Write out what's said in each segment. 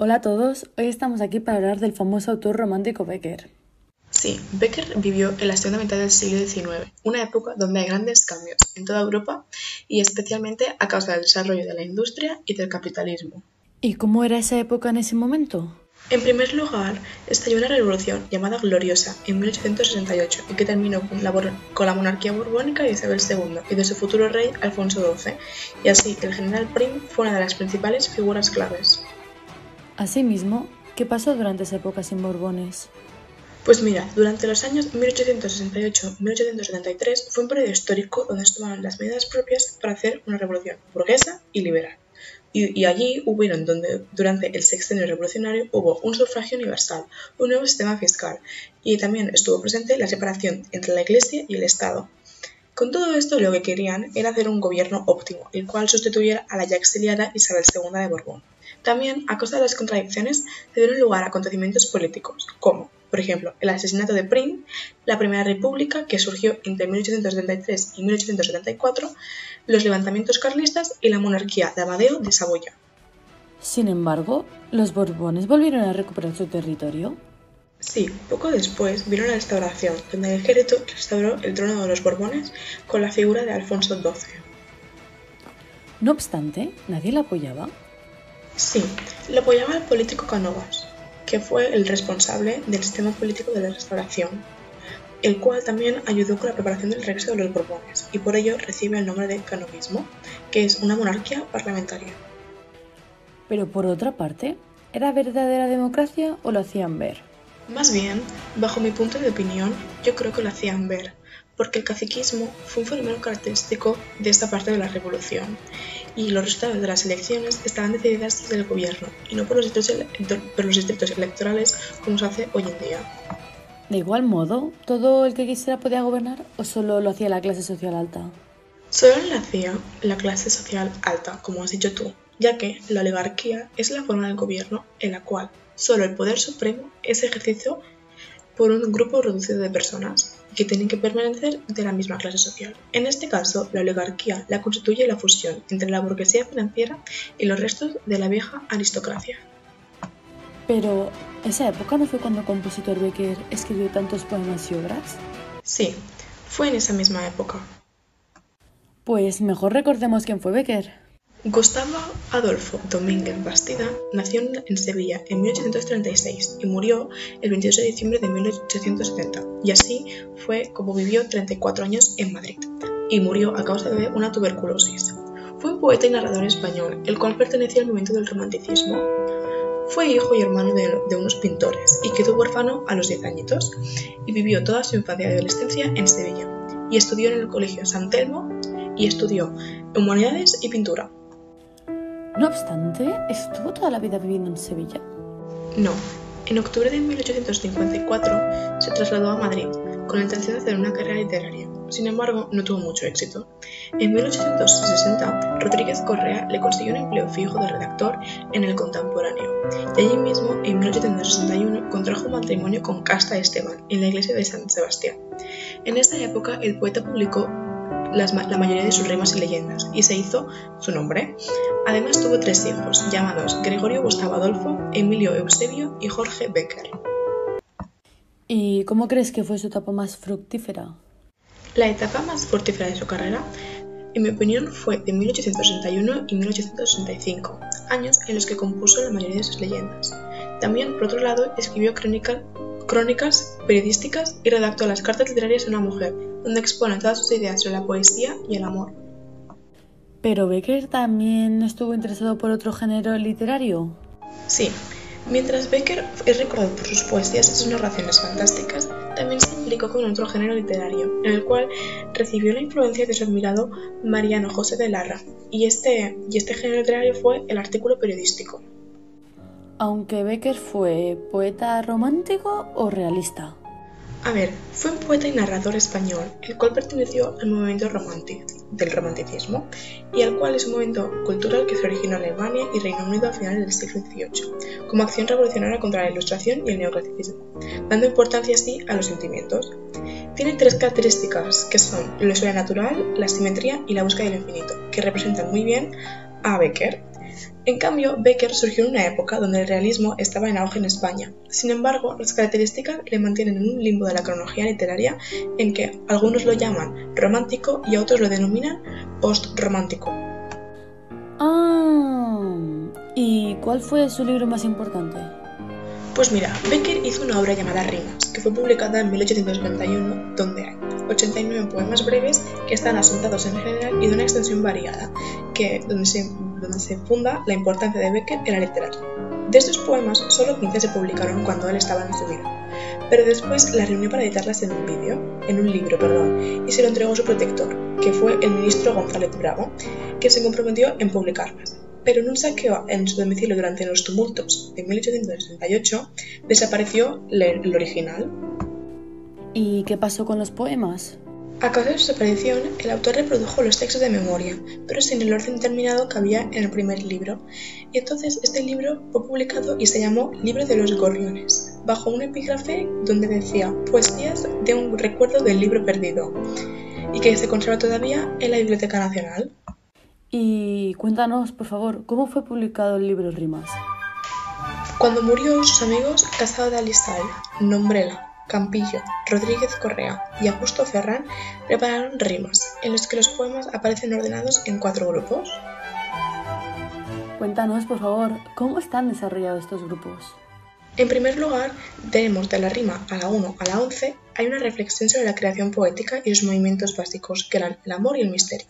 Hola a todos, hoy estamos aquí para hablar del famoso autor romántico Becker. Sí, Becker vivió en la segunda mitad del siglo XIX, una época donde hay grandes cambios en toda Europa y especialmente a causa del desarrollo de la industria y del capitalismo. ¿Y cómo era esa época en ese momento? En primer lugar, estalló una revolución llamada Gloriosa en 1868 y que terminó con la, con la monarquía borbónica de Isabel II y de su futuro rey Alfonso XII, y así el general Prim fue una de las principales figuras claves. Asimismo, ¿qué pasó durante esa época sin Borbones? Pues mira, durante los años 1868-1873 fue un periodo histórico donde se tomaron las medidas propias para hacer una revolución burguesa y liberal. Y, allí hubieron donde durante el sexenio revolucionario hubo un sufragio universal, un nuevo sistema fiscal y también estuvo presente la separación entre la Iglesia y el Estado. Con todo esto lo que querían era hacer un gobierno óptimo, el cual sustituyera a la ya exiliada Isabel II de Borbón. También, a causa de las contradicciones, se dieron lugar a acontecimientos políticos, como por ejemplo, el asesinato de Prim, la Primera República, que surgió entre 1873 y 1874, los levantamientos carlistas y la monarquía de Amadeo de Saboya. Sin embargo, ¿los Borbones volvieron a recuperar su territorio? Sí, poco después vino la restauración, donde el ejército restauró el trono de los Borbones con la figura de Alfonso XII. No obstante, ¿nadie la apoyaba? Sí, lo apoyaba el político Canovas, que fue el responsable del sistema político de la restauración, el cual también ayudó con la preparación del regreso de los Borbones, y por ello recibe el nombre de canovismo, que es una monarquía parlamentaria. Pero por otra parte, ¿era verdadera democracia o lo hacían ver? Más bien, bajo mi punto de opinión, yo creo que lo hacían ver, porque el caciquismo fue un fenómeno característico de esta parte de la revolución, y los resultados de las elecciones estaban decididas desde el gobierno y no por los distritos, electorales como se hace hoy en día. De igual modo, ¿todo el que quisiera podía gobernar o solo lo hacía la clase social alta? Solo lo hacía la clase social alta, como has dicho tú, ya que la oligarquía es la forma del gobierno en la cual solo el poder supremo es ejercido por un grupo reducido de personas que tienen que permanecer de la misma clase social. En este caso, la oligarquía la constituye la fusión entre la burguesía financiera y los restos de la vieja aristocracia. Pero, ¿esa época no fue cuando el compositor Becker escribió tantos poemas y obras? Sí, fue en esa misma época. Pues mejor recordemos quién fue Becker. Gustavo Adolfo Domínguez Bastida nació en Sevilla en 1836 y murió el 22 de diciembre de 1870, y así fue como vivió 34 años en Madrid, y murió a causa de una tuberculosis. Fue un poeta y narrador español, el cual pertenecía al movimiento del romanticismo. Fue hijo y hermano de, unos pintores y quedó huérfano a los 10 añitos, y vivió toda su infancia y adolescencia en Sevilla, y estudió en el Colegio San Telmo y estudió Humanidades y Pintura. No obstante, ¿estuvo toda la vida viviendo en Sevilla? No. En octubre de 1854 se trasladó a Madrid con la intención de hacer una carrera literaria. Sin embargo, no tuvo mucho éxito. En 1860, Rodríguez Correa le consiguió un empleo fijo de redactor en El Contemporáneo, y allí mismo, en 1861, contrajo matrimonio con Casta Esteban en la iglesia de San Sebastián. En esta época, el poeta publicó la mayoría de sus rimas y leyendas, y se hizo su nombre. Además tuvo tres hijos, llamados Gregorio Gustavo Adolfo, Emilio Eusebio y Jorge Becker. ¿Y cómo crees que fue su etapa más fructífera? La etapa más fructífera de su carrera, en mi opinión, fue de 1861 y 1865, años en los que compuso la mayoría de sus leyendas. También, por otro lado, escribió crónicas periodísticas y redactó las cartas literarias a una mujer, donde expone todas sus ideas sobre la poesía y el amor. ¿Pero Becker también estuvo interesado por otro género literario? Sí. Mientras Becker es recordado por sus poesías y sus narraciones fantásticas, también se implicó con otro género literario, en el cual recibió la influencia de su admirado Mariano José de Larra, y este, y este género literario fue el artículo periodístico. Aunque Becker fue poeta romántico o realista. A ver, fue un poeta y narrador español, el cual perteneció al movimiento del romanticismo y al cual es un movimiento cultural que se originó en Alemania y Reino Unido a finales del siglo XVIII, como acción revolucionaria contra la ilustración y el neoclasicismo, dando importancia así a los sentimientos. Tiene tres características, que son lo sobrenatural, la simetría y la búsqueda del infinito, que representan muy bien a Becker. En cambio, Becker surgió en una época donde el realismo estaba en auge en España. Sin embargo, las características le mantienen en un limbo de la cronología literaria en que algunos lo llaman romántico y otros lo denominan post-romántico. Ah, ¿y cuál fue su libro más importante? Pues mira, Becker hizo una obra llamada Rimas, que fue publicada en 1871, donde hay 89 poemas breves que están asentados en general y de una extensión variada, que, donde, se, donde se funda la importancia de Becker en la literatura. De estos poemas, solo 15 se publicaron cuando él estaba en su vida, pero después las reunió para editarlas en un vídeo, en un libro, perdón, y se lo entregó a su protector, que fue el ministro González Bravo, que se comprometió en publicarlas pero en un saqueo en su domicilio durante los tumultos de 1868 desapareció el original. ¿Y qué pasó con los poemas? A causa de su desaparición, el autor reprodujo los textos de memoria, pero sin el orden determinado que había en el primer libro. Y entonces este libro fue publicado y se llamó Libro de los Gorriones, bajo un epígrafe donde decía Poesías de un recuerdo del libro perdido, y que se conserva todavía en la Biblioteca Nacional. Y cuéntanos, por favor, ¿cómo fue publicado el libro Rimas? Cuando murió, sus amigos Casado de Alisal, Nombrela, Campillo, Rodríguez Correa y Augusto Ferrán prepararon rimas, en los que los poemas aparecen ordenados en cuatro grupos. Cuéntanos, por favor, ¿cómo están desarrollados estos grupos? En primer lugar, tenemos de la rima a la 1 a la 11, hay una reflexión sobre la creación poética y sus movimientos básicos, que eran el amor y el misterio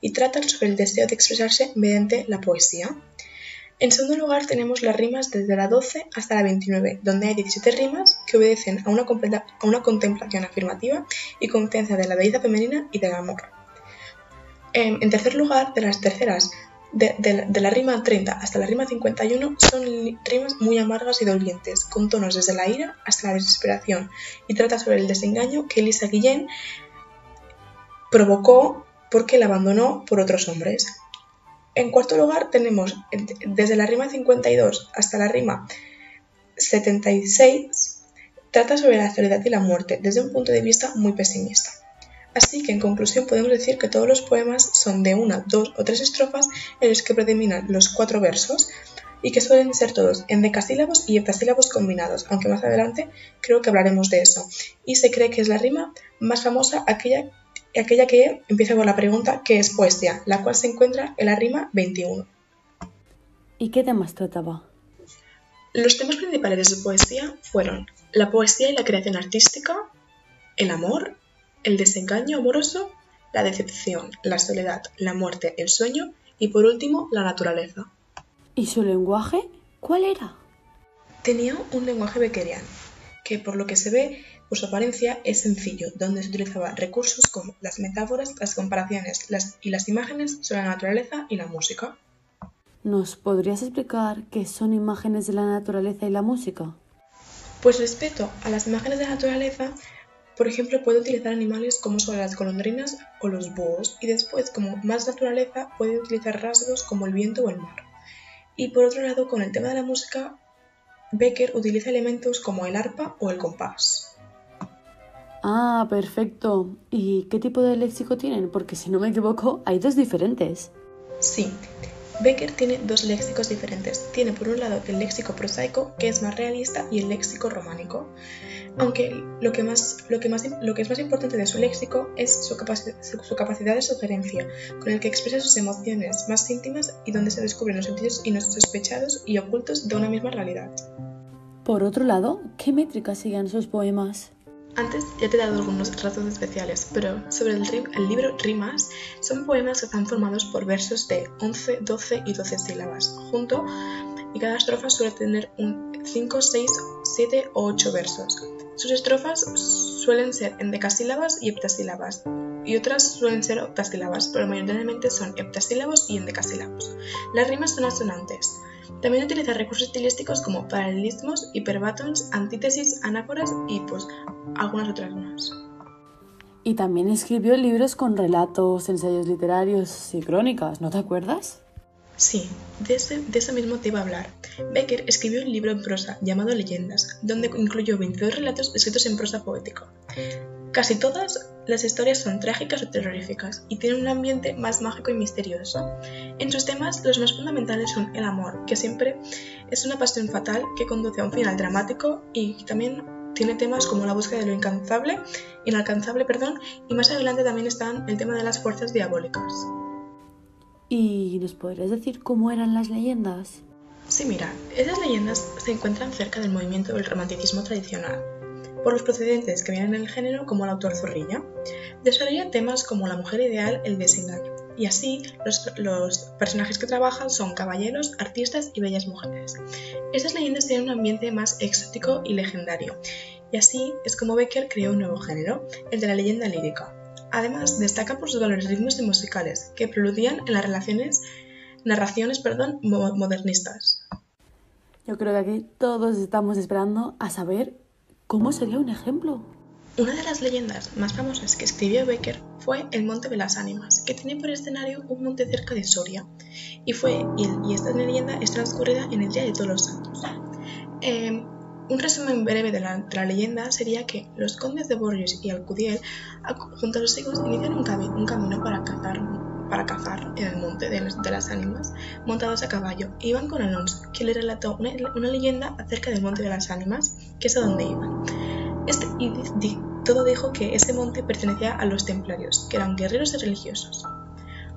y tratan sobre el deseo de expresarse mediante la poesía. En segundo lugar tenemos las rimas desde la 12 hasta la 29, donde hay 17 rimas que obedecen a una, contemplación afirmativa y confianza de la belleza femenina y del amor. En, tercer lugar, de las terceras, de, de, la rima 30 hasta la rima 51 son rimas muy amargas y dolientes, con tonos desde la ira hasta la desesperación, y trata sobre el desengaño que Elisa Guillén provocó porque la abandonó por otros hombres. En cuarto lugar tenemos desde la rima 52 hasta la rima 76, trata sobre la soledad y la muerte desde un punto de vista muy pesimista. Así que en conclusión podemos decir que todos los poemas son de una, dos o tres estrofas en los que predominan los cuatro versos y que suelen ser todos en decasílabos y heptasílabos combinados, aunque más adelante creo que hablaremos de eso. Y se cree que es la rima más famosa aquella aquella que empieza con la pregunta ¿qué es poesía?, la cual se encuentra en la rima 21. ¿Y qué temas trataba? Los temas principales de su poesía fueron la poesía y la creación artística, el amor, el desengaño amoroso, la decepción, la soledad, la muerte, el sueño y por último la naturaleza. ¿Y su lenguaje? ¿Cuál era? Tenía un lenguaje beckeriano, que por lo que se ve por su apariencia es sencillo, donde se utilizaban recursos como las metáforas, las comparaciones y las imágenes sobre la naturaleza y la música. ¿Nos podrías explicar qué son imágenes de la naturaleza y la música? Pues respecto a las imágenes de la naturaleza, por ejemplo, puede utilizar animales como son las golondrinas o los búhos, y después, como más naturaleza, puede utilizar rasgos como el viento o el mar. Y por otro lado, con el tema de la música, Becker utiliza elementos como el arpa o el compás. Ah, perfecto. ¿Y qué tipo de léxico tienen? Porque si no me equivoco, hay dos diferentes. Sí, Becker tiene dos léxicos diferentes. Tiene por un lado el léxico prosaico, que es más realista, y el léxico románico. Aunque lo que, más, lo, que más, lo que es más importante de su léxico es su, su capacidad de sugerencia, con el que expresa sus emociones más íntimas y donde se descubren los sentidos insospechados y ocultos de una misma realidad. Por otro lado, ¿qué métricas siguen sus poemas? Antes ya te he dado algunos rasgos especiales, pero sobre el, libro Rimas son poemas que están formados por versos de 11, 12 y 12 sílabas, junto, y cada estrofa suele tener un 5, 6, 7 o 8 versos. Sus estrofas suelen ser en decasílabas y heptasílabas, y otras suelen ser octasílabas, pero mayoritariamente son heptasílabos y endecasílabos. Las rimas son asonantes. También utiliza recursos estilísticos como paralelismos, hiperbátons, antítesis, anáforas y pues algunas otras más. Y también escribió libros con relatos, ensayos literarios y crónicas, ¿no te acuerdas? Sí, de, eso mismo te iba a hablar. Becker escribió un libro en prosa llamado Leyendas, donde incluyó 22 relatos escritos en prosa poético. Casi todas las historias son trágicas o terroríficas y tienen un ambiente más mágico y misterioso. En sus temas, los más fundamentales son el amor, que siempre es una pasión fatal que conduce a un final dramático y también tiene temas como la búsqueda de lo incansable, inalcanzable, perdón, y más adelante también están el tema de las fuerzas diabólicas. ¿Y nos podrías decir cómo eran las leyendas? Sí, mira, esas leyendas se encuentran cerca del movimiento del romanticismo tradicional, por los procedentes que vienen en el género como el autor Zorrilla. Desarrolla temas como la mujer ideal, el desengaño, y así los, los, personajes que trabajan son caballeros, artistas y bellas mujeres. Estas leyendas tienen un ambiente más exótico y legendario, y así es como Becker creó un nuevo género, el de la leyenda lírica. Además, destaca por sus valores rítmicos y musicales, que preludían en las relaciones, narraciones perdón, modernistas. Yo creo que aquí todos estamos esperando a saber cómo sería un ejemplo. Una de las leyendas más famosas que escribió Becker fue el Monte de las Ánimas, que tiene por escenario un monte cerca de Soria, y, fue, y, esta leyenda es transcurrida en el Día de Todos los Santos. Eh, un resumen breve de la, leyenda sería que los condes de Borges y Alcudiel, junto a los hijos, inician un, camino para cazar, para cazar en el monte de, las ánimas, montados a caballo, e iban con Alonso, quien le relató una, leyenda acerca del monte de las ánimas, que es a donde iban. Este, todo dijo que ese monte pertenecía a los templarios, que eran guerreros y religiosos.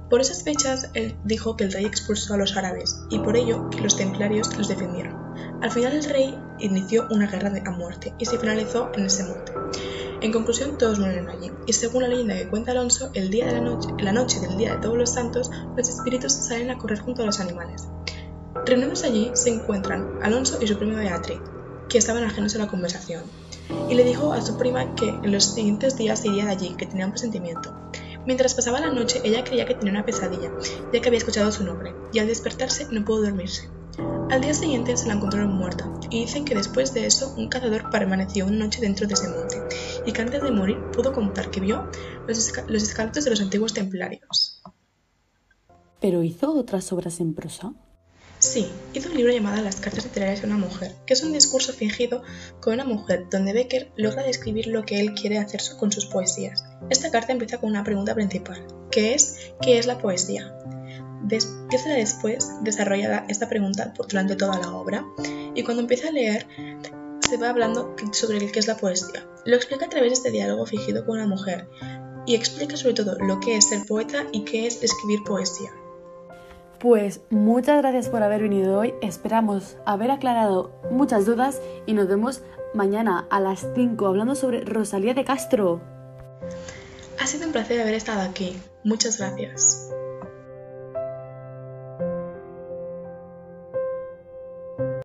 Por esas fechas, él dijo que el rey expulsó a los árabes y por ello que los templarios los defendieron. Al final el rey inició una guerra a muerte y se finalizó en ese monte. En conclusión, todos mueren allí, y según la leyenda que cuenta Alonso, el día de la noche, la noche del día de todos los santos, los espíritus salen a correr junto a los animales. Reunidos allí se encuentran Alonso y su prima Beatriz, que estaban ajenos a la conversación, y le dijo a su prima que en los siguientes días iría de allí, que tenía un presentimiento. Mientras pasaba la noche, ella creía que tenía una pesadilla, ya que había escuchado su nombre, y al despertarse no pudo dormirse. Al día siguiente se la encontraron muerta, y dicen que después de eso un cazador permaneció una noche dentro de ese monte, y que antes de morir pudo contar que vio los, esqueletos de los antiguos templarios. ¿Pero hizo otras obras en prosa? Sí, hizo un libro llamado Las cartas literarias de una mujer, que es un discurso fingido con una mujer donde Becker logra describir lo que él quiere hacer con sus poesías. Esta carta empieza con una pregunta principal, que es ¿qué es la poesía? Empieza después desarrollada esta pregunta durante toda la obra y cuando empieza a leer se va hablando sobre qué es la poesía. Lo explica a través de este diálogo fingido con una mujer y explica sobre todo lo que es ser poeta y qué es escribir poesía. Pues muchas gracias por haber venido hoy. Esperamos haber aclarado muchas dudas y nos vemos mañana a las 5 hablando sobre Rosalía de Castro. Ha sido un placer haber estado aquí. Muchas gracias.